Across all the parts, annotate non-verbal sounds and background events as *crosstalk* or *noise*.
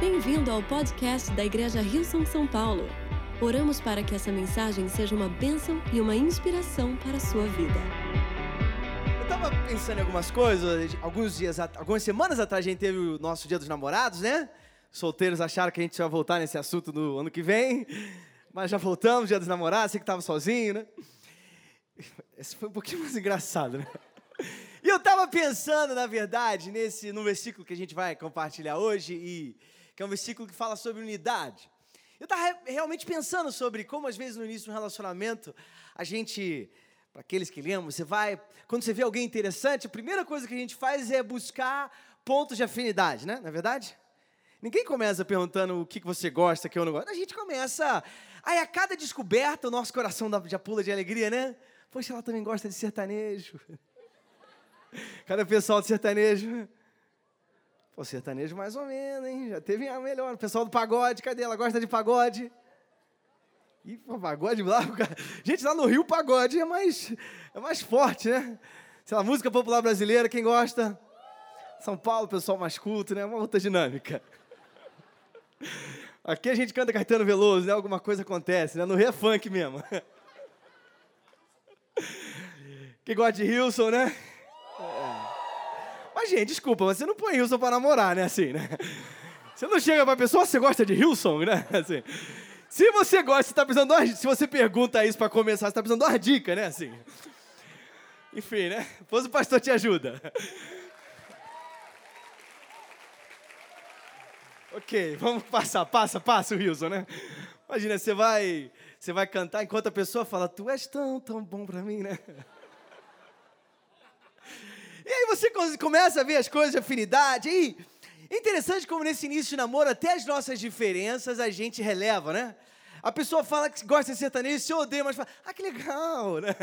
Bem-vindo ao podcast da Igreja Rio São São Paulo. Oramos para que essa mensagem seja uma bênção e uma inspiração para a sua vida. Eu tava pensando em algumas coisas, alguns dias, algumas semanas atrás a gente teve o nosso Dia dos Namorados, né? Solteiros acharam que a gente ia voltar nesse assunto no ano que vem, mas já voltamos, Dia dos Namorados, você que tava sozinho, né? Esse foi um pouquinho mais *laughs* engraçado, né? E eu tava pensando, na verdade, nesse no versículo que a gente vai compartilhar hoje e que é um versículo que fala sobre unidade. Eu tava re- realmente pensando sobre como às vezes no início de um relacionamento a gente para aqueles que lembram, você vai, quando você vê alguém interessante, a primeira coisa que a gente faz é buscar pontos de afinidade, né? Não é verdade? Ninguém começa perguntando o que você gosta, o que eu não gosto. A gente começa. Aí a cada descoberta, o nosso coração já pula de alegria, né? Poxa, ela também gosta de sertanejo. *laughs* Cada pessoal de sertanejo. Pô, sertanejo mais ou menos, hein? Já teve a melhor. O pessoal do pagode, cadê? Ela gosta de pagode. Pô, pagode lá. *laughs* cara. Gente, lá no Rio, pagode é mais, é mais forte, né? Sei lá, música popular brasileira, quem gosta? São Paulo, pessoal mais culto, né? Uma outra dinâmica. Aqui a gente canta Caetano Veloso, né? Alguma coisa acontece, né? No Rio é funk mesmo. *laughs* Quem gosta de Hilson, né? Mas, gente, desculpa, você não põe Hilson pra namorar, né? Assim, né? Você não chega pra pessoa, você gosta de Hilson, né? *laughs* Assim. Se você gosta, você tá precisando de umas- Se você pergunta isso pra começar, você tá precisando de uma dica, né? Assim. Enfim, né? Depois o pastor te ajuda. Ok, vamos passar, passa, passa o Wilson, né? Imagina, você vai, você vai cantar enquanto a pessoa fala, tu és tão, tão bom pra mim, né? E aí você co- começa a ver as coisas de afinidade, e é interessante como nesse início de namoro, até as nossas diferenças a gente releva, né? A pessoa fala que gosta de sertanejo, você odeia, mas fala, ah, que legal, *laughs* né?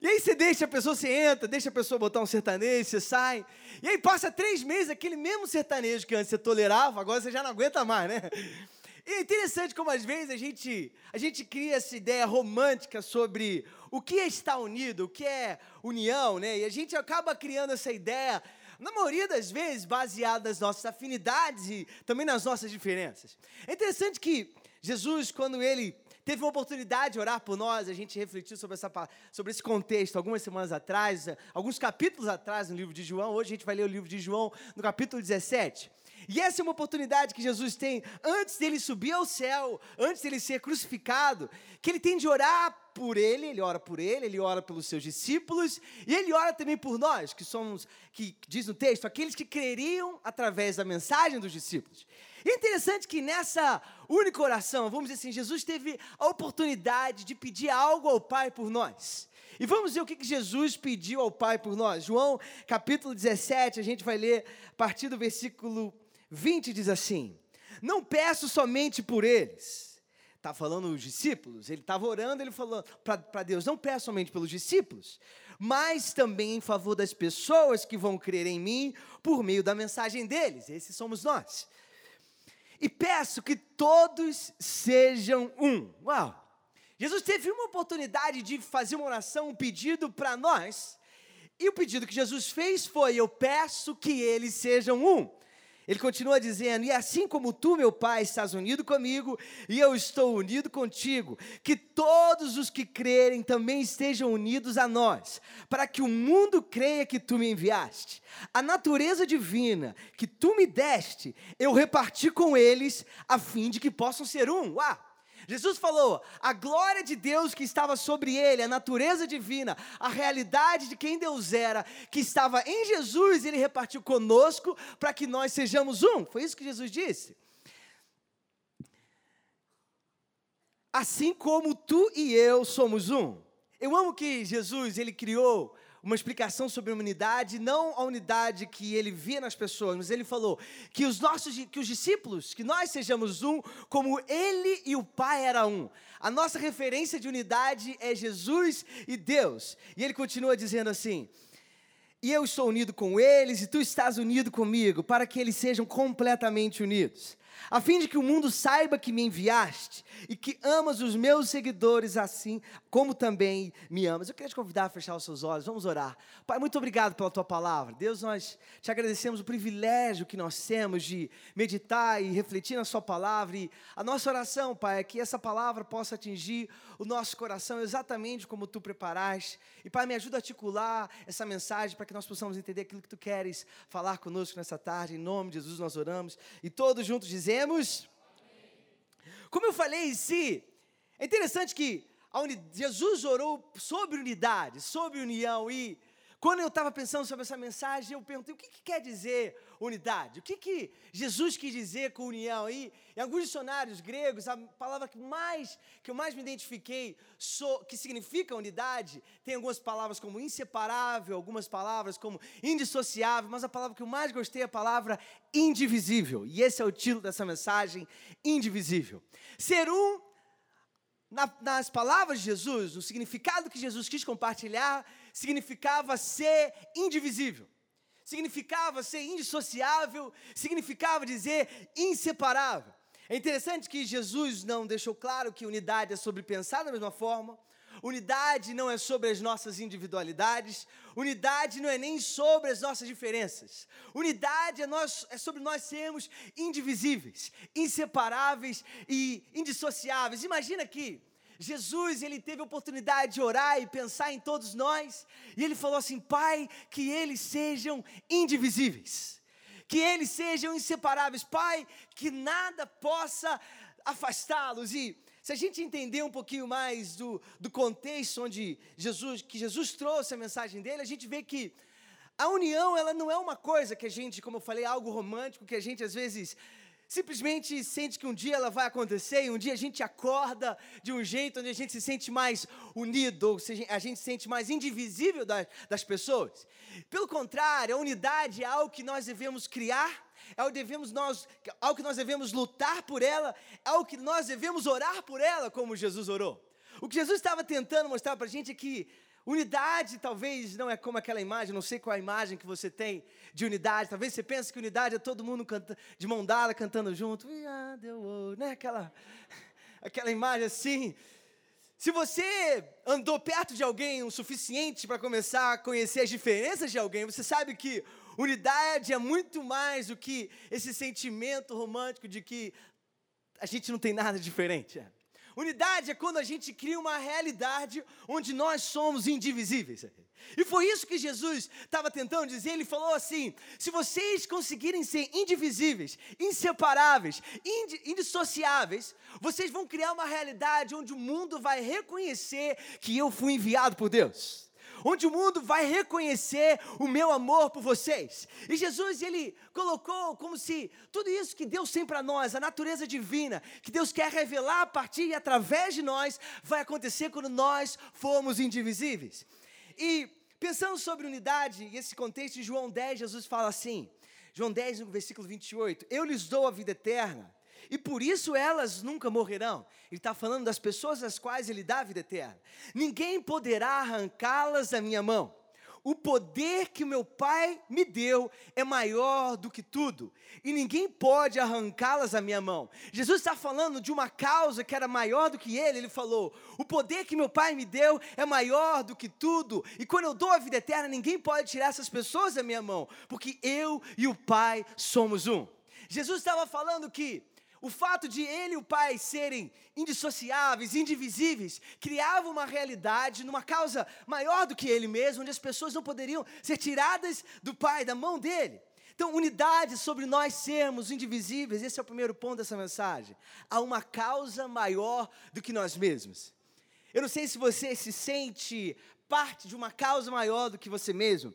E aí você deixa a pessoa, você entra, deixa a pessoa botar um sertanejo, você sai. E aí passa três meses, aquele mesmo sertanejo que antes você tolerava, agora você já não aguenta mais, né? E é interessante como às vezes a gente, a gente cria essa ideia romântica sobre o que é estar unido, o que é união, né? E a gente acaba criando essa ideia, na maioria das vezes, baseada nas nossas afinidades e também nas nossas diferenças. É interessante que Jesus, quando ele teve uma oportunidade de orar por nós, a gente refletiu sobre, essa, sobre esse contexto algumas semanas atrás, alguns capítulos atrás no livro de João. Hoje a gente vai ler o livro de João no capítulo 17. E essa é uma oportunidade que Jesus tem antes dele subir ao céu, antes dele ser crucificado, que ele tem de orar por ele, ele ora por ele, ele ora pelos seus discípulos, e ele ora também por nós, que somos, que diz no texto, aqueles que creriam através da mensagem dos discípulos. E é interessante que nessa única oração, vamos dizer assim, Jesus teve a oportunidade de pedir algo ao Pai por nós. E vamos ver o que Jesus pediu ao Pai por nós. João capítulo 17, a gente vai ler a partir do versículo 20, diz assim: Não peço somente por eles. Está falando os discípulos, ele estava orando, ele falou para Deus: Não peço somente pelos discípulos, mas também em favor das pessoas que vão crer em mim por meio da mensagem deles. Esses somos nós. E peço que todos sejam um. Uau! Jesus teve uma oportunidade de fazer uma oração, um pedido para nós. E o pedido que Jesus fez foi: Eu peço que eles sejam um. Ele continua dizendo: E assim como tu, meu Pai, estás unido comigo, e eu estou unido contigo, que todos os que crerem também estejam unidos a nós, para que o mundo creia que tu me enviaste. A natureza divina que tu me deste, eu reparti com eles, a fim de que possam ser um. Uau! Jesus falou: a glória de Deus que estava sobre ele, a natureza divina, a realidade de quem Deus era, que estava em Jesus, ele repartiu conosco para que nós sejamos um. Foi isso que Jesus disse. Assim como tu e eu somos um. Eu amo que Jesus, ele criou uma explicação sobre a unidade, não a unidade que ele via nas pessoas, mas ele falou que os nossos, que os discípulos, que nós sejamos um, como ele e o Pai era um. A nossa referência de unidade é Jesus e Deus. E ele continua dizendo assim: e eu estou unido com eles, e tu estás unido comigo, para que eles sejam completamente unidos. A fim de que o mundo saiba que me enviaste e que amas os meus seguidores assim como também me amas. Eu queria te convidar a fechar os seus olhos, vamos orar. Pai, muito obrigado pela tua palavra. Deus, nós te agradecemos o privilégio que nós temos de meditar e refletir na sua palavra. E a nossa oração, Pai, é que essa palavra possa atingir o nosso coração exatamente como tu preparaste. E, Pai, me ajuda a articular essa mensagem para que nós possamos entender aquilo que tu queres falar conosco nessa tarde. Em nome de Jesus nós oramos. E todos juntos dizemos. Como eu falei, se é interessante que Jesus orou sobre unidade, sobre união e quando eu estava pensando sobre essa mensagem, eu perguntei o que, que quer dizer unidade? O que, que Jesus quis dizer com união? E em alguns dicionários gregos, a palavra que, mais, que eu mais me identifiquei, so, que significa unidade, tem algumas palavras como inseparável, algumas palavras como indissociável, mas a palavra que eu mais gostei é a palavra indivisível. E esse é o título dessa mensagem: indivisível. Ser um na, nas palavras de Jesus, o significado que Jesus quis compartilhar, significava ser indivisível, significava ser indissociável, significava dizer inseparável. É interessante que Jesus não deixou claro que unidade é sobre pensar da mesma forma, unidade não é sobre as nossas individualidades, unidade não é nem sobre as nossas diferenças. Unidade é, nós, é sobre nós sermos indivisíveis, inseparáveis e indissociáveis. Imagina que Jesus, ele teve a oportunidade de orar e pensar em todos nós, e ele falou assim: Pai, que eles sejam indivisíveis, que eles sejam inseparáveis, Pai, que nada possa afastá-los. E se a gente entender um pouquinho mais do, do contexto onde Jesus, que Jesus trouxe a mensagem dele, a gente vê que a união, ela não é uma coisa que a gente, como eu falei, algo romântico, que a gente às vezes simplesmente sente que um dia ela vai acontecer e um dia a gente acorda de um jeito onde a gente se sente mais unido, ou seja, a gente se sente mais indivisível das, das pessoas. Pelo contrário, a unidade é algo que nós devemos criar, é algo, devemos nós, algo que nós devemos lutar por ela, é algo que nós devemos orar por ela, como Jesus orou. O que Jesus estava tentando mostrar para a gente é que Unidade talvez não é como aquela imagem, não sei qual a imagem que você tem de unidade. Talvez você pense que unidade é todo mundo canta, de mão dada cantando junto. Né? Aquela, *laughs* aquela imagem assim. Se você andou perto de alguém o suficiente para começar a conhecer as diferenças de alguém, você sabe que unidade é muito mais do que esse sentimento romântico de que a gente não tem nada diferente. É. Unidade é quando a gente cria uma realidade onde nós somos indivisíveis. E foi isso que Jesus estava tentando dizer. Ele falou assim: se vocês conseguirem ser indivisíveis, inseparáveis, indissociáveis, vocês vão criar uma realidade onde o mundo vai reconhecer que eu fui enviado por Deus onde o mundo vai reconhecer o meu amor por vocês. E Jesus, ele colocou como se tudo isso que Deus tem para nós, a natureza divina, que Deus quer revelar a partir e através de nós, vai acontecer quando nós formos indivisíveis. E pensando sobre unidade e esse contexto, em João 10, Jesus fala assim, João 10, no versículo 28, eu lhes dou a vida eterna e por isso elas nunca morrerão. Ele está falando das pessoas às quais ele dá a vida eterna. Ninguém poderá arrancá-las da minha mão. O poder que meu Pai me deu é maior do que tudo, e ninguém pode arrancá-las da minha mão. Jesus está falando de uma causa que era maior do que ele. Ele falou: O poder que meu Pai me deu é maior do que tudo, e quando eu dou a vida eterna, ninguém pode tirar essas pessoas da minha mão, porque eu e o Pai somos um. Jesus estava falando que o fato de ele e o pai serem indissociáveis, indivisíveis, criava uma realidade numa causa maior do que ele mesmo, onde as pessoas não poderiam ser tiradas do pai, da mão dele. Então, unidade sobre nós sermos indivisíveis, esse é o primeiro ponto dessa mensagem. Há uma causa maior do que nós mesmos. Eu não sei se você se sente parte de uma causa maior do que você mesmo.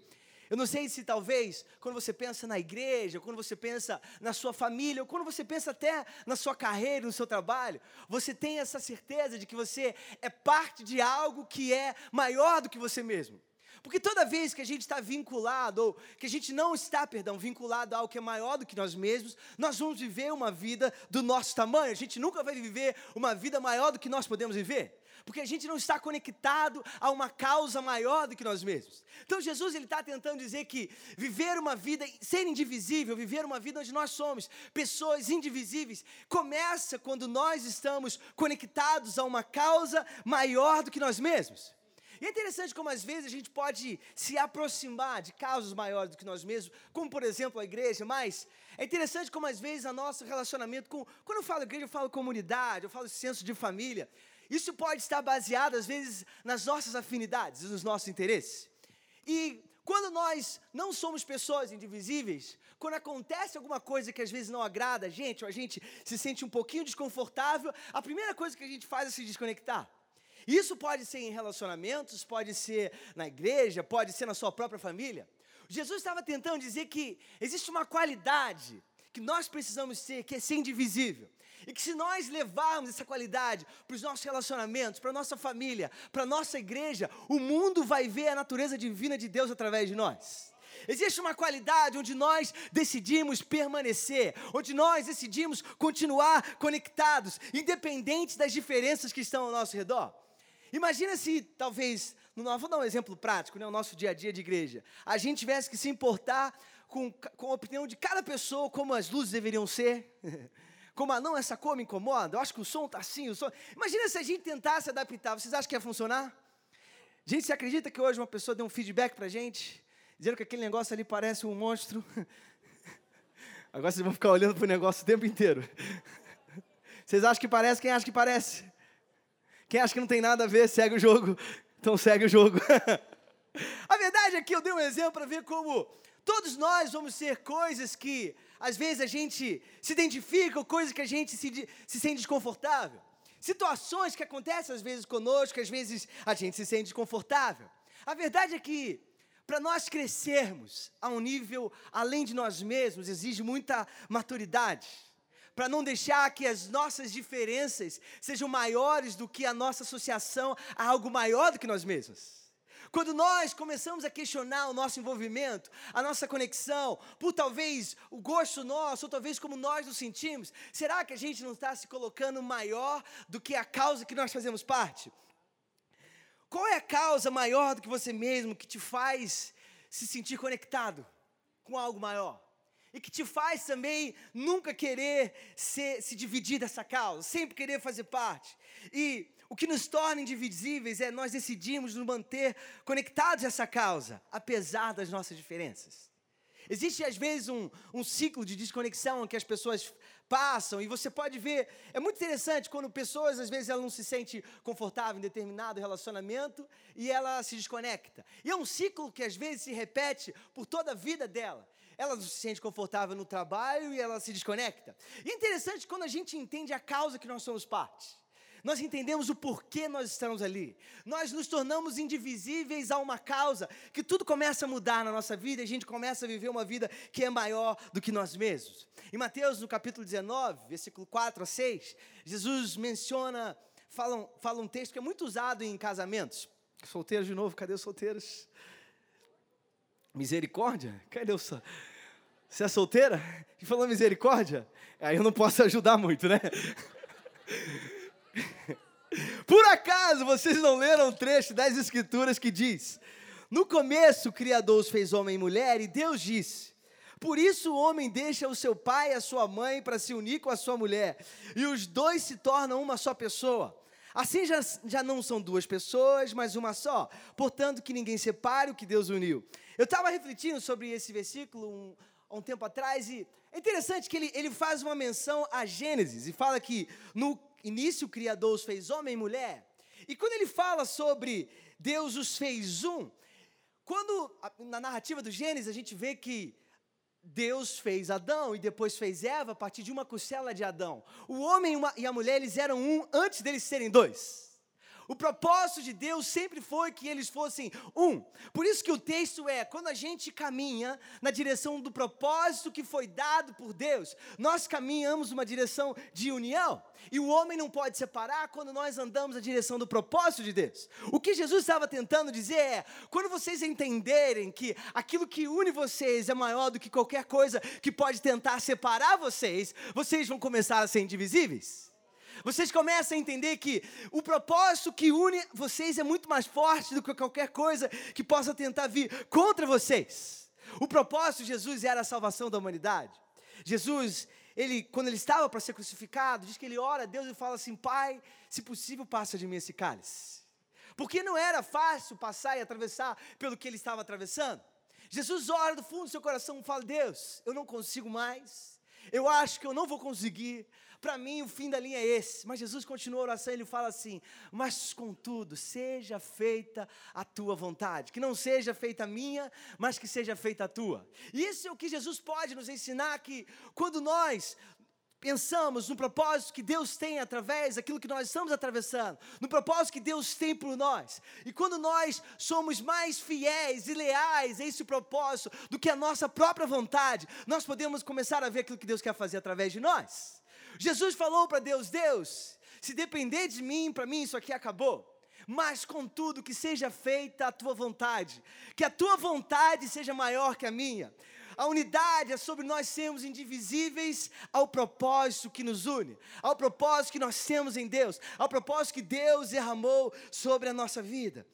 Eu não sei se talvez, quando você pensa na igreja, quando você pensa na sua família, ou quando você pensa até na sua carreira, no seu trabalho, você tem essa certeza de que você é parte de algo que é maior do que você mesmo. Porque toda vez que a gente está vinculado, ou que a gente não está, perdão, vinculado a algo que é maior do que nós mesmos, nós vamos viver uma vida do nosso tamanho. A gente nunca vai viver uma vida maior do que nós podemos viver. Porque a gente não está conectado a uma causa maior do que nós mesmos. Então Jesus ele está tentando dizer que viver uma vida, ser indivisível, viver uma vida onde nós somos pessoas indivisíveis, começa quando nós estamos conectados a uma causa maior do que nós mesmos. E é interessante como às vezes a gente pode se aproximar de causas maiores do que nós mesmos, como por exemplo a igreja, mas é interessante como às vezes o nosso relacionamento com. Quando eu falo igreja, eu falo comunidade, eu falo senso de família. Isso pode estar baseado, às vezes, nas nossas afinidades nos nossos interesses. E quando nós não somos pessoas indivisíveis, quando acontece alguma coisa que às vezes não agrada a gente, ou a gente se sente um pouquinho desconfortável, a primeira coisa que a gente faz é se desconectar. Isso pode ser em relacionamentos, pode ser na igreja, pode ser na sua própria família. Jesus estava tentando dizer que existe uma qualidade que nós precisamos ser, que é ser indivisível. E que se nós levarmos essa qualidade para os nossos relacionamentos, para a nossa família, para a nossa igreja, o mundo vai ver a natureza divina de Deus através de nós. Existe uma qualidade onde nós decidimos permanecer, onde nós decidimos continuar conectados, independente das diferenças que estão ao nosso redor. Imagina se, talvez, no, vou dar um exemplo prático, né, o nosso dia a dia de igreja, a gente tivesse que se importar com, com a opinião de cada pessoa, como as luzes deveriam ser, *laughs* como, ah, não, essa cor me incomoda, eu acho que o som está assim, o som... Imagina se a gente tentasse adaptar, vocês acham que ia funcionar? Gente, você acredita que hoje uma pessoa deu um feedback para a gente, dizendo que aquele negócio ali parece um monstro? *laughs* Agora vocês vão ficar olhando para o negócio o tempo inteiro. *laughs* Vocês acham que parece? Quem acha que parece? Quem acha que não tem nada a ver, segue o jogo. Então segue o jogo. *laughs* a verdade é que eu dei um exemplo para ver como todos nós vamos ser coisas que às vezes a gente se identifica, ou coisas que a gente se, se sente desconfortável. Situações que acontecem às vezes conosco, às vezes a gente se sente desconfortável. A verdade é que para nós crescermos a um nível além de nós mesmos, exige muita maturidade para não deixar que as nossas diferenças sejam maiores do que a nossa associação a algo maior do que nós mesmos. Quando nós começamos a questionar o nosso envolvimento, a nossa conexão, por talvez o gosto nosso, ou talvez como nós nos sentimos, será que a gente não está se colocando maior do que a causa que nós fazemos parte? Qual é a causa maior do que você mesmo que te faz se sentir conectado com algo maior? E que te faz também nunca querer ser, se dividir dessa causa, sempre querer fazer parte. E o que nos torna indivisíveis é nós decidimos nos manter conectados a essa causa, apesar das nossas diferenças. Existe às vezes um, um ciclo de desconexão que as pessoas passam e você pode ver, é muito interessante quando pessoas às vezes ela não se sente confortável em determinado relacionamento e ela se desconecta. E é um ciclo que às vezes se repete por toda a vida dela ela não se sente confortável no trabalho e ela se desconecta. E é interessante quando a gente entende a causa que nós somos parte. Nós entendemos o porquê nós estamos ali. Nós nos tornamos indivisíveis a uma causa, que tudo começa a mudar na nossa vida e a gente começa a viver uma vida que é maior do que nós mesmos. Em Mateus, no capítulo 19, versículo 4 a 6, Jesus menciona, fala, fala um texto que é muito usado em casamentos. Solteiros de novo, cadê os solteiros? Misericórdia? Cadê o Você é solteira? E falou misericórdia? Aí eu não posso ajudar muito, né? *laughs* Por acaso vocês não leram um trecho das Escrituras que diz: No começo o Criador os fez homem e mulher, e Deus disse: Por isso o homem deixa o seu pai e a sua mãe para se unir com a sua mulher, e os dois se tornam uma só pessoa. Assim já, já não são duas pessoas, mas uma só. Portanto, que ninguém separe o que Deus uniu. Eu estava refletindo sobre esse versículo um, um tempo atrás e é interessante que ele, ele faz uma menção a Gênesis e fala que no início o Criador os fez homem e mulher. E quando ele fala sobre Deus os fez um, quando na narrativa do Gênesis a gente vê que Deus fez Adão e depois fez Eva a partir de uma costela de Adão. O homem e a mulher eles eram um antes deles serem dois. O propósito de Deus sempre foi que eles fossem um. Por isso que o texto é: quando a gente caminha na direção do propósito que foi dado por Deus, nós caminhamos uma direção de união. E o homem não pode separar quando nós andamos na direção do propósito de Deus. O que Jesus estava tentando dizer é: quando vocês entenderem que aquilo que une vocês é maior do que qualquer coisa que pode tentar separar vocês, vocês vão começar a ser indivisíveis. Vocês começam a entender que o propósito que une vocês é muito mais forte do que qualquer coisa que possa tentar vir contra vocês. O propósito de Jesus era a salvação da humanidade. Jesus, ele, quando ele estava para ser crucificado, diz que ele ora a Deus e fala assim: Pai, se possível, passa de mim esse cálice. Porque não era fácil passar e atravessar pelo que ele estava atravessando. Jesus ora do fundo do seu coração e fala: Deus, eu não consigo mais, eu acho que eu não vou conseguir, para mim o fim da linha é esse. Mas Jesus continua a oração e ele fala assim: Mas contudo, seja feita a tua vontade, que não seja feita a minha, mas que seja feita a tua. E isso é o que Jesus pode nos ensinar: que quando nós pensamos no propósito que Deus tem através daquilo que nós estamos atravessando, no propósito que Deus tem por nós. E quando nós somos mais fiéis e leais a esse propósito do que a nossa própria vontade, nós podemos começar a ver aquilo que Deus quer fazer através de nós. Jesus falou para Deus: Deus, se depender de mim, para mim isso aqui acabou. Mas, contudo, que seja feita a tua vontade, que a tua vontade seja maior que a minha. A unidade é sobre nós sermos indivisíveis ao propósito que nos une, ao propósito que nós temos em Deus, ao propósito que Deus derramou sobre a nossa vida.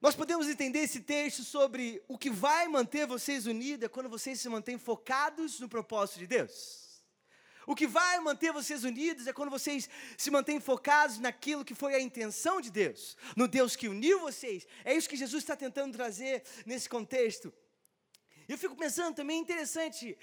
Nós podemos entender esse texto sobre o que vai manter vocês unidos é quando vocês se mantêm focados no propósito de Deus. O que vai manter vocês unidos é quando vocês se mantêm focados naquilo que foi a intenção de Deus, no Deus que uniu vocês. É isso que Jesus está tentando trazer nesse contexto. Eu fico pensando também, interessante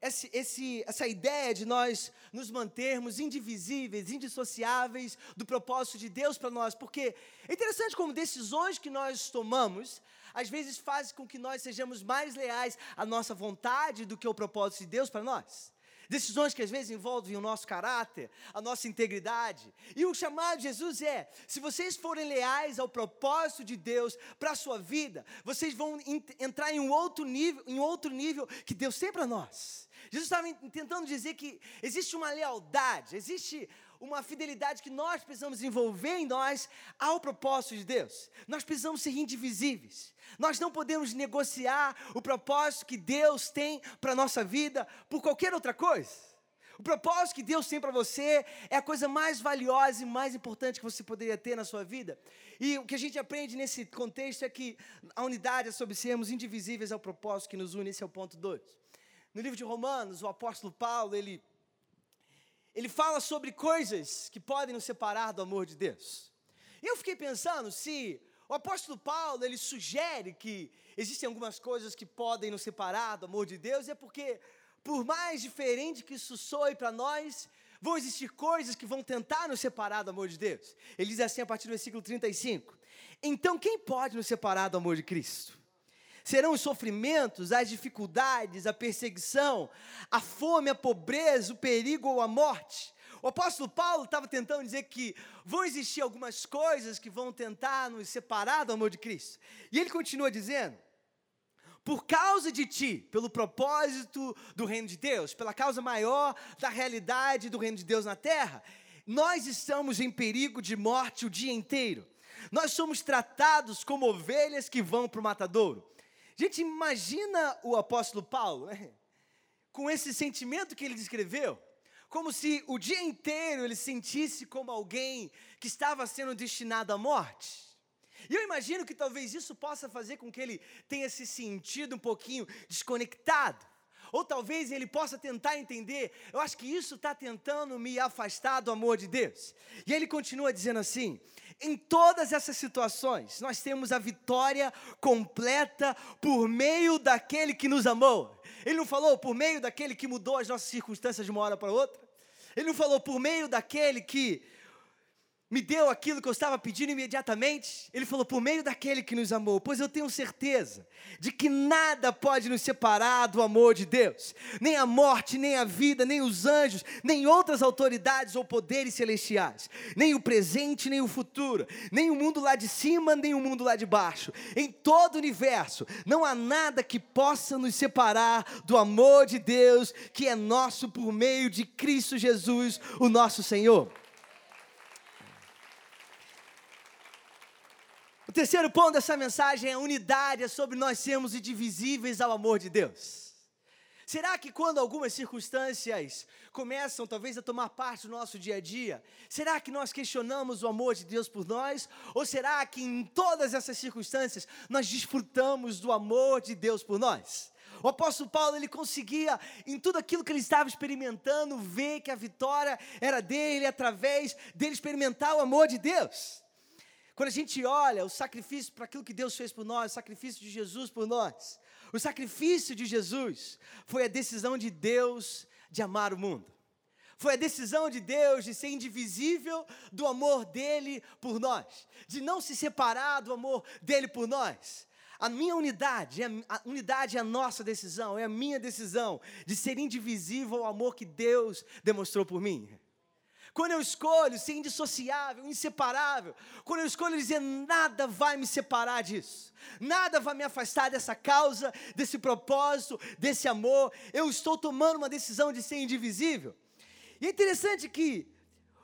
esse, esse, essa ideia de nós nos mantermos indivisíveis, indissociáveis do propósito de Deus para nós, porque é interessante como decisões que nós tomamos, às vezes fazem com que nós sejamos mais leais à nossa vontade do que ao propósito de Deus para nós. Decisões que às vezes envolvem o nosso caráter, a nossa integridade. E o chamado de Jesus é: se vocês forem leais ao propósito de Deus para a sua vida, vocês vão entrar em um outro nível, em outro nível que Deus tem para nós. Jesus estava tentando dizer que existe uma lealdade, existe uma fidelidade que nós precisamos envolver em nós ao propósito de Deus. Nós precisamos ser indivisíveis. Nós não podemos negociar o propósito que Deus tem para a nossa vida por qualquer outra coisa. O propósito que Deus tem para você é a coisa mais valiosa e mais importante que você poderia ter na sua vida. E o que a gente aprende nesse contexto é que a unidade é sobre sermos indivisíveis ao propósito que nos une. Esse é o ponto 2. No livro de Romanos, o apóstolo Paulo, ele ele fala sobre coisas que podem nos separar do amor de Deus. Eu fiquei pensando se o apóstolo Paulo ele sugere que existem algumas coisas que podem nos separar do amor de Deus, é porque, por mais diferente que isso soe para nós, vão existir coisas que vão tentar nos separar do amor de Deus. Ele diz assim a partir do versículo 35: Então, quem pode nos separar do amor de Cristo? Serão os sofrimentos, as dificuldades, a perseguição, a fome, a pobreza, o perigo ou a morte. O apóstolo Paulo estava tentando dizer que vão existir algumas coisas que vão tentar nos separar do amor de Cristo. E ele continua dizendo: por causa de ti, pelo propósito do reino de Deus, pela causa maior da realidade do reino de Deus na terra, nós estamos em perigo de morte o dia inteiro. Nós somos tratados como ovelhas que vão para o matadouro. Gente, imagina o apóstolo Paulo, né? com esse sentimento que ele descreveu, como se o dia inteiro ele sentisse como alguém que estava sendo destinado à morte. E eu imagino que talvez isso possa fazer com que ele tenha se sentido um pouquinho desconectado. Ou talvez ele possa tentar entender, eu acho que isso está tentando me afastar do amor de Deus. E ele continua dizendo assim: em todas essas situações, nós temos a vitória completa por meio daquele que nos amou. Ele não falou por meio daquele que mudou as nossas circunstâncias de uma hora para outra. Ele não falou por meio daquele que me deu aquilo que eu estava pedindo imediatamente. Ele falou: por meio daquele que nos amou, pois eu tenho certeza de que nada pode nos separar do amor de Deus, nem a morte, nem a vida, nem os anjos, nem outras autoridades ou poderes celestiais, nem o presente, nem o futuro, nem o mundo lá de cima, nem o mundo lá de baixo. Em todo o universo, não há nada que possa nos separar do amor de Deus, que é nosso por meio de Cristo Jesus, o nosso Senhor. O terceiro ponto dessa mensagem é a unidade, é sobre nós sermos indivisíveis ao amor de Deus. Será que quando algumas circunstâncias começam talvez a tomar parte do nosso dia a dia, será que nós questionamos o amor de Deus por nós? Ou será que em todas essas circunstâncias nós desfrutamos do amor de Deus por nós? O apóstolo Paulo, ele conseguia, em tudo aquilo que ele estava experimentando, ver que a vitória era dele, através dele experimentar o amor de Deus. Quando a gente olha o sacrifício para aquilo que Deus fez por nós, o sacrifício de Jesus por nós, o sacrifício de Jesus foi a decisão de Deus de amar o mundo. Foi a decisão de Deus de ser indivisível do amor dele por nós, de não se separar do amor dele por nós. A minha unidade, a unidade é a nossa decisão, é a minha decisão de ser indivisível ao amor que Deus demonstrou por mim. Quando eu escolho ser indissociável, inseparável, quando eu escolho dizer nada vai me separar disso, nada vai me afastar dessa causa, desse propósito, desse amor, eu estou tomando uma decisão de ser indivisível. E é interessante que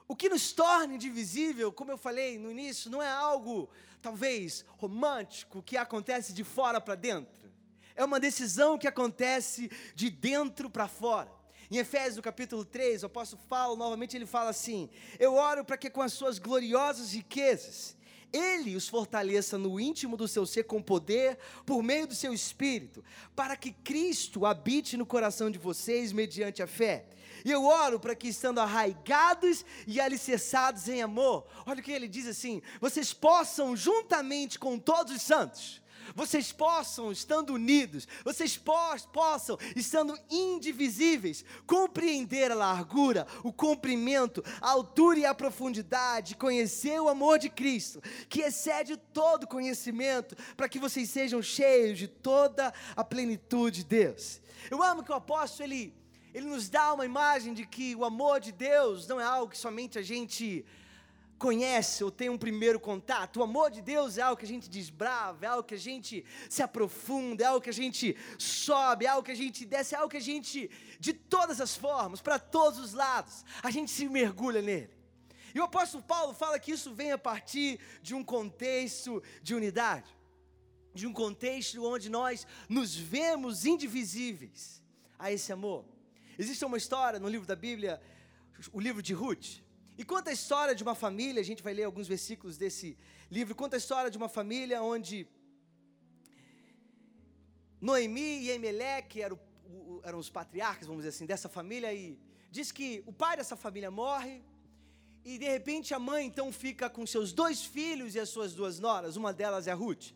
o que nos torna indivisível, como eu falei no início, não é algo talvez romântico que acontece de fora para dentro. É uma decisão que acontece de dentro para fora. Em Efésios, capítulo 3, o apóstolo fala, novamente ele fala assim: Eu oro para que com as suas gloriosas riquezas, ele os fortaleça no íntimo do seu ser com poder, por meio do seu espírito, para que Cristo habite no coração de vocês mediante a fé. E eu oro para que, estando arraigados e alicerçados em amor, olha o que ele diz assim: vocês possam, juntamente com todos os santos, vocês possam, estando unidos, vocês possam, estando indivisíveis, compreender a largura, o comprimento, a altura e a profundidade, conhecer o amor de Cristo, que excede todo conhecimento, para que vocês sejam cheios de toda a plenitude de Deus. Eu amo que o apóstolo ele, ele nos dá uma imagem de que o amor de Deus não é algo que somente a gente conhece ou tem um primeiro contato. O amor de Deus é algo que a gente desbrava, é algo que a gente se aprofunda, é algo que a gente sobe, é algo que a gente desce, é algo que a gente, de todas as formas, para todos os lados, a gente se mergulha nele. E o apóstolo Paulo fala que isso vem a partir de um contexto de unidade, de um contexto onde nós nos vemos indivisíveis a esse amor. Existe uma história no livro da Bíblia, o livro de Ruth, e conta a história de uma família, a gente vai ler alguns versículos desse livro, conta a história de uma família onde Noemi e Emelec eram, eram os patriarcas, vamos dizer assim, dessa família, e diz que o pai dessa família morre, e de repente a mãe então fica com seus dois filhos e as suas duas noras, uma delas é a Ruth.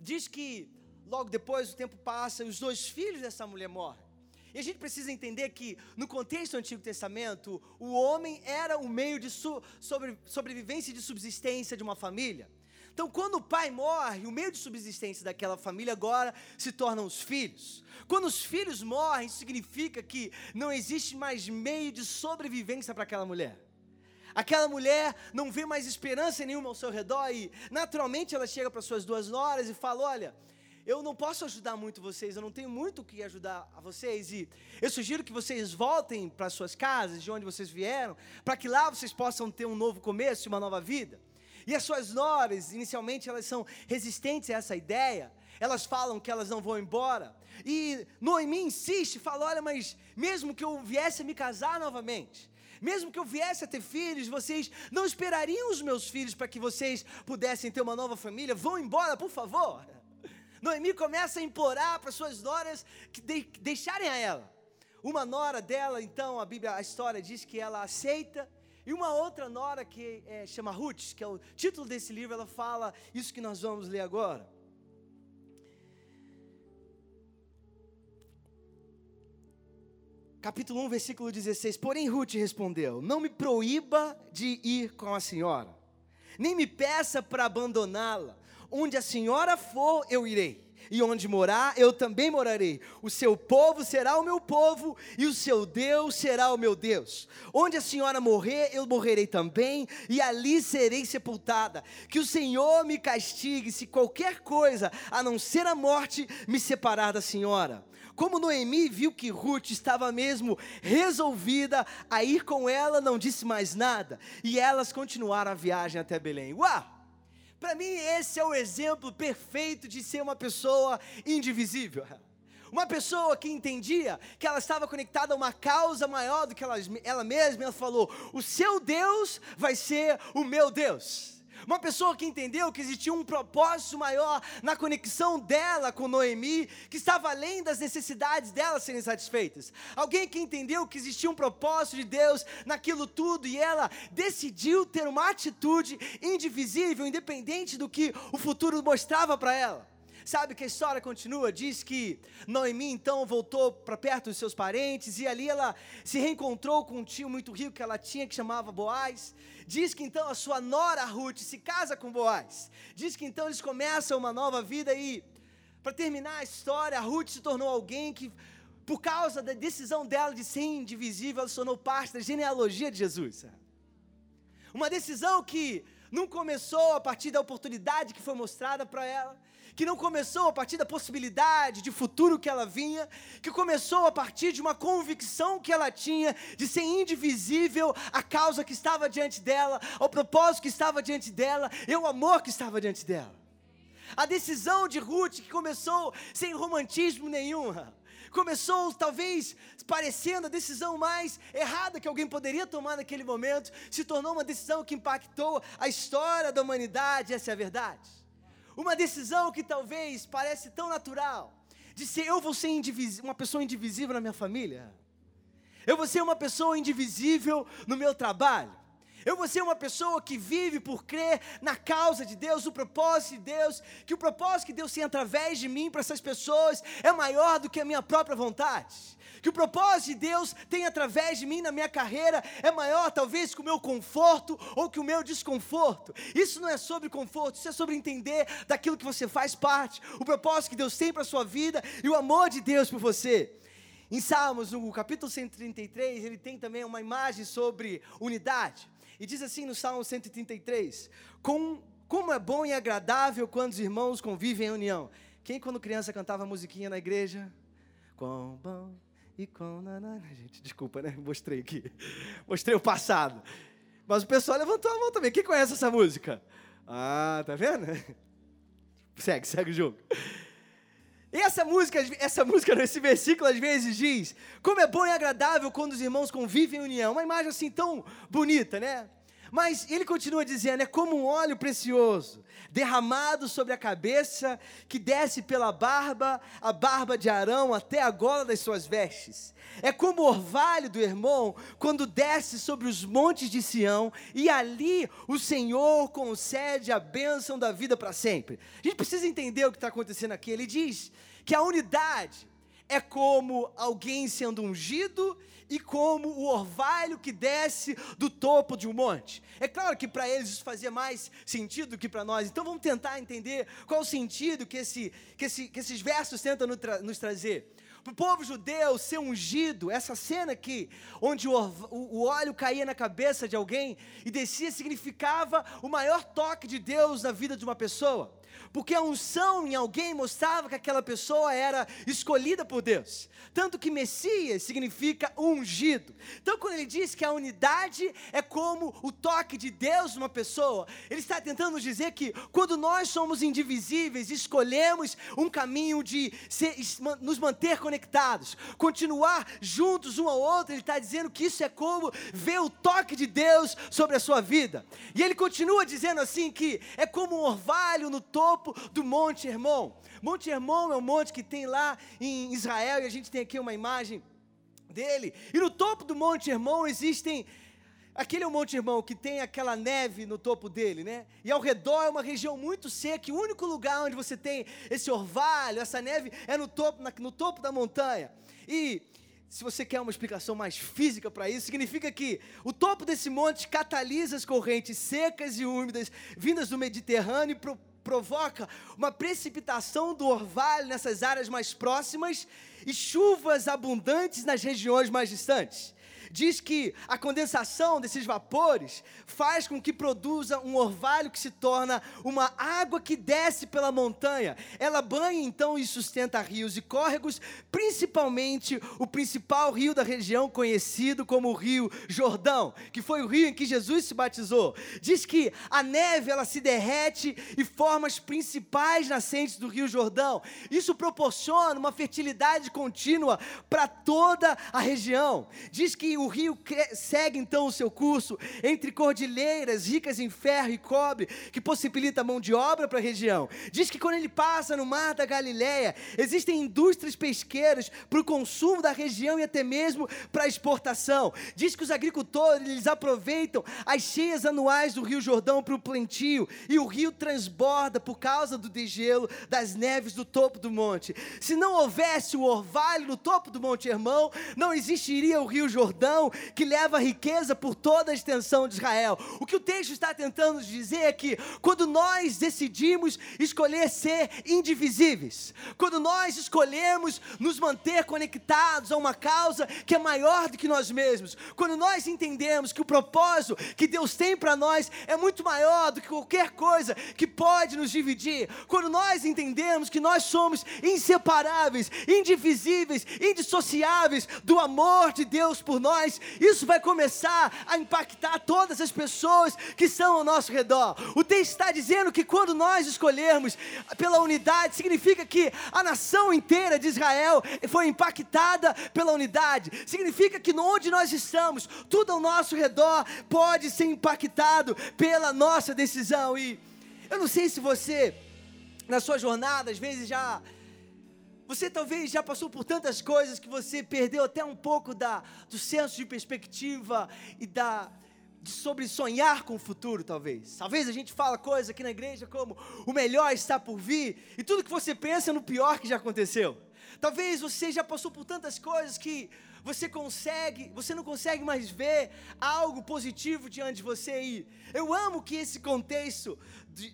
Diz que logo depois o tempo passa e os dois filhos dessa mulher morrem. E a gente precisa entender que, no contexto do Antigo Testamento, o homem era o meio de sobre, sobrevivência e de subsistência de uma família. Então, quando o pai morre, o meio de subsistência daquela família agora se tornam os filhos. Quando os filhos morrem, significa que não existe mais meio de sobrevivência para aquela mulher. Aquela mulher não vê mais esperança nenhuma ao seu redor e, naturalmente, ela chega para suas duas noras e fala: Olha, eu não posso ajudar muito vocês, eu não tenho muito o que ajudar a vocês. E eu sugiro que vocês voltem para suas casas, de onde vocês vieram, para que lá vocês possam ter um novo começo, uma nova vida. E as suas noras, inicialmente, elas são resistentes a essa ideia. Elas falam que elas não vão embora. E Noemi insiste, fala: olha, mas mesmo que eu viesse a me casar novamente, mesmo que eu viesse a ter filhos, vocês não esperariam os meus filhos para que vocês pudessem ter uma nova família? Vão embora, por favor. Noemi começa a implorar para suas noras que de, deixarem a ela. Uma nora dela, então, a Bíblia, a história diz que ela aceita, e uma outra nora que é, chama Ruth, que é o título desse livro, ela fala isso que nós vamos ler agora. Capítulo 1, versículo 16. Porém, Ruth respondeu: Não me proíba de ir com a senhora, nem me peça para abandoná-la Onde a senhora for, eu irei. E onde morar, eu também morarei. O seu povo será o meu povo, e o seu Deus será o meu Deus. Onde a senhora morrer, eu morrerei também, e ali serei sepultada. Que o Senhor me castigue se qualquer coisa, a não ser a morte, me separar da senhora. Como Noemi viu que Ruth estava mesmo resolvida a ir com ela, não disse mais nada, e elas continuaram a viagem até Belém. Uau! Para mim, esse é o exemplo perfeito de ser uma pessoa indivisível. Uma pessoa que entendia que ela estava conectada a uma causa maior do que ela, ela mesma, ela falou: O seu Deus vai ser o meu Deus. Uma pessoa que entendeu que existia um propósito maior na conexão dela com Noemi, que estava além das necessidades dela serem satisfeitas. Alguém que entendeu que existia um propósito de Deus naquilo tudo e ela decidiu ter uma atitude indivisível, independente do que o futuro mostrava para ela. Sabe que a história continua, diz que Noemi então voltou para perto dos seus parentes e ali ela se reencontrou com um tio muito rico que ela tinha que chamava Boaz. Diz que então a sua nora Ruth se casa com Boaz. Diz que então eles começam uma nova vida e para terminar a história, Ruth se tornou alguém que por causa da decisão dela de ser indivisível, ela se tornou parte da genealogia de Jesus. Uma decisão que não começou a partir da oportunidade que foi mostrada para ela, que não começou a partir da possibilidade de futuro que ela vinha, que começou a partir de uma convicção que ela tinha de ser indivisível a causa que estava diante dela, ao propósito que estava diante dela e o amor que estava diante dela. A decisão de Ruth, que começou sem romantismo nenhum, começou talvez parecendo a decisão mais errada que alguém poderia tomar naquele momento, se tornou uma decisão que impactou a história da humanidade, essa é a verdade. Uma decisão que talvez parece tão natural, de ser eu vou ser uma pessoa indivisível na minha família. Eu vou ser uma pessoa indivisível no meu trabalho. Eu vou ser uma pessoa que vive por crer na causa de Deus, no propósito de Deus, que o propósito que Deus tem através de mim para essas pessoas é maior do que a minha própria vontade. Que o propósito de Deus tem através de mim na minha carreira é maior, talvez, que o meu conforto ou que o meu desconforto. Isso não é sobre conforto, isso é sobre entender daquilo que você faz parte, o propósito que Deus tem para a sua vida e o amor de Deus por você. Em Salmos, no capítulo 133, ele tem também uma imagem sobre unidade. E diz assim no Salmo 133: Com, Como é bom e agradável quando os irmãos convivem em união. Quem, quando criança, cantava musiquinha na igreja? Quão bom e quão nanana. Gente, desculpa, né? Mostrei aqui. *laughs* Mostrei o passado. Mas o pessoal levantou a mão também. Quem conhece essa música? Ah, tá vendo? *laughs* Segue, segue o jogo. E essa música, essa música, esse versículo às vezes diz: como é bom e agradável quando os irmãos convivem em união. Uma imagem assim tão bonita, né? Mas ele continua dizendo: é como um óleo precioso, derramado sobre a cabeça, que desce pela barba, a barba de Arão, até a gola das suas vestes. É como o orvalho do irmão, quando desce sobre os montes de Sião, e ali o Senhor concede a bênção da vida para sempre. A gente precisa entender o que está acontecendo aqui. Ele diz que a unidade é como alguém sendo ungido e como o orvalho que desce do topo de um monte. É claro que para eles isso fazia mais sentido do que para nós, então vamos tentar entender qual o sentido que, esse, que, esse, que esses versos tentam nos, tra nos trazer. Para o povo judeu ser ungido, essa cena aqui, onde o, o óleo caía na cabeça de alguém e descia, significava o maior toque de Deus na vida de uma pessoa porque a unção em alguém mostrava que aquela pessoa era escolhida por Deus. Tanto que Messias significa ungido. Então, quando ele diz que a unidade é como o toque de Deus numa pessoa, ele está tentando dizer que quando nós somos indivisíveis, escolhemos um caminho de ser, nos manter conectados, continuar juntos um ao outro, ele está dizendo que isso é como ver o toque de Deus sobre a sua vida. E ele continua dizendo assim que é como um orvalho no topo topo do Monte Hermon. Monte Hermon é um monte que tem lá em Israel e a gente tem aqui uma imagem dele. E no topo do Monte Hermon existem Aquele é o Monte Irmão que tem aquela neve no topo dele, né? E ao redor é uma região muito seca, e o único lugar onde você tem esse orvalho, essa neve, é no topo, no topo da montanha. E se você quer uma explicação mais física para isso, significa que o topo desse monte catalisa as correntes secas e úmidas vindas do Mediterrâneo e provoca uma precipitação do orvalho nessas áreas mais próximas e chuvas abundantes nas regiões mais distantes. Diz que a condensação desses vapores faz com que produza um orvalho que se torna uma água que desce pela montanha. Ela banha então e sustenta rios e córregos, principalmente o principal rio da região conhecido como o Rio Jordão, que foi o rio em que Jesus se batizou. Diz que a neve ela se derrete e forma as principais nascentes do Rio Jordão. Isso proporciona uma fertilidade contínua para toda a região. Diz que o rio segue então o seu curso entre cordilheiras ricas em ferro e cobre, que possibilita mão de obra para a região. Diz que quando ele passa no mar da Galileia, existem indústrias pesqueiras para o consumo da região e até mesmo para a exportação. Diz que os agricultores eles aproveitam as cheias anuais do Rio Jordão para o plantio e o rio transborda por causa do degelo das neves do topo do monte. Se não houvesse o orvalho no topo do Monte Hermão, não existiria o Rio Jordão que leva riqueza por toda a extensão de Israel. O que o texto está tentando dizer é que quando nós decidimos escolher ser indivisíveis, quando nós escolhemos nos manter conectados a uma causa que é maior do que nós mesmos, quando nós entendemos que o propósito que Deus tem para nós é muito maior do que qualquer coisa que pode nos dividir, quando nós entendemos que nós somos inseparáveis, indivisíveis, indissociáveis do amor de Deus por nós, isso vai começar a impactar todas as pessoas que estão ao nosso redor. O texto está dizendo que quando nós escolhermos pela unidade, significa que a nação inteira de Israel foi impactada pela unidade. Significa que onde nós estamos, tudo ao nosso redor pode ser impactado pela nossa decisão. E eu não sei se você, na sua jornada, às vezes já você talvez já passou por tantas coisas que você perdeu até um pouco da, do senso de perspectiva e da, de sobre sonhar com o futuro, talvez. Talvez a gente fala coisas aqui na igreja como o melhor está por vir e tudo que você pensa é no pior que já aconteceu. Talvez você já passou por tantas coisas que você consegue, você não consegue mais ver algo positivo diante de você e eu amo que esse contexto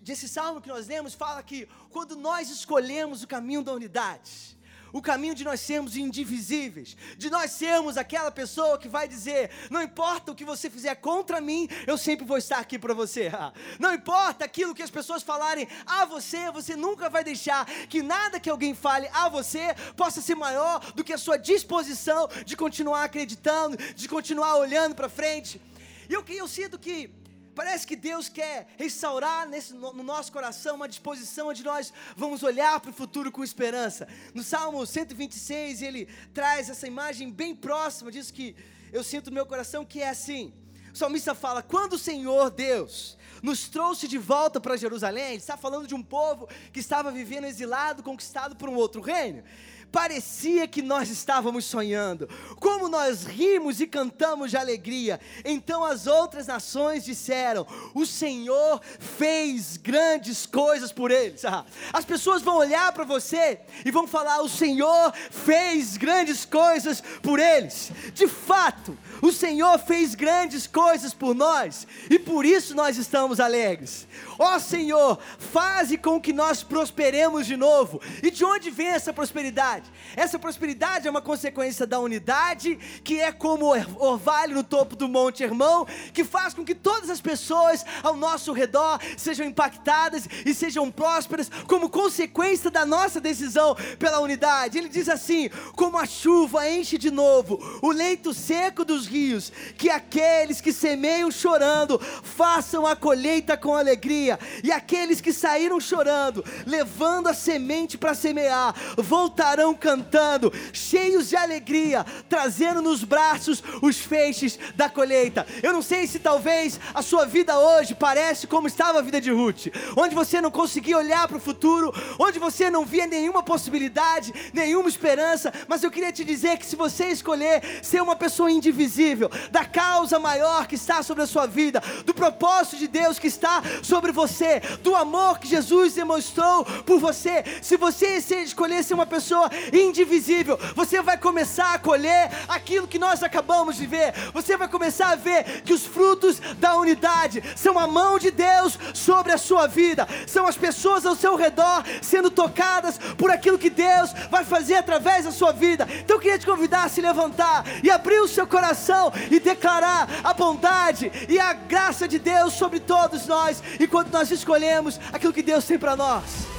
desse salmo que nós lemos fala que quando nós escolhemos o caminho da unidade, o caminho de nós sermos indivisíveis, de nós sermos aquela pessoa que vai dizer: não importa o que você fizer contra mim, eu sempre vou estar aqui para você. *laughs* Não importa aquilo que as pessoas falarem a você, você nunca vai deixar que nada que alguém fale a você possa ser maior do que a sua disposição de continuar acreditando, de continuar olhando para frente. E eu, eu sinto que Parece que Deus quer restaurar nesse, no, no nosso coração uma disposição onde nós vamos olhar para o futuro com esperança. No Salmo 126, ele traz essa imagem bem próxima disso que eu sinto no meu coração, que é assim. O salmista fala: quando o Senhor Deus nos trouxe de volta para Jerusalém, ele está falando de um povo que estava vivendo exilado, conquistado por um outro reino parecia que nós estávamos sonhando. Como nós rimos e cantamos de alegria. Então as outras nações disseram: O Senhor fez grandes coisas por eles. As pessoas vão olhar para você e vão falar: O Senhor fez grandes coisas por eles. De fato, o Senhor fez grandes coisas por nós e por isso nós estamos alegres. Ó oh, Senhor, faze com que nós prosperemos de novo. E de onde vem essa prosperidade? Essa prosperidade é uma consequência da unidade, que é como orvalho no topo do Monte Hermão, que faz com que todas as pessoas ao nosso redor sejam impactadas e sejam prósperas como consequência da nossa decisão pela unidade. Ele diz assim: como a chuva enche de novo o leito seco dos rios, que aqueles que semeiam chorando façam a colheita com alegria, e aqueles que saíram chorando, levando a semente para semear, voltarão cantando, cheios de alegria, trazendo nos braços os feixes da colheita. Eu não sei se talvez a sua vida hoje parece como estava a vida de Ruth, onde você não conseguia olhar para o futuro, onde você não via nenhuma possibilidade, nenhuma esperança, mas eu queria te dizer que se você escolher ser uma pessoa indivisível, da causa maior que está sobre a sua vida, do propósito de Deus que está sobre você, do amor que Jesus demonstrou por você. Se você escolher ser uma pessoa indivisível. Você vai começar a colher aquilo que nós acabamos de ver. Você vai começar a ver que os frutos da unidade são a mão de Deus sobre a sua vida, são as pessoas ao seu redor sendo tocadas por aquilo que Deus vai fazer através da sua vida. Então eu queria te convidar a se levantar e abrir o seu coração e declarar a bondade e a graça de Deus sobre todos nós enquanto nós escolhemos aquilo que Deus tem para nós.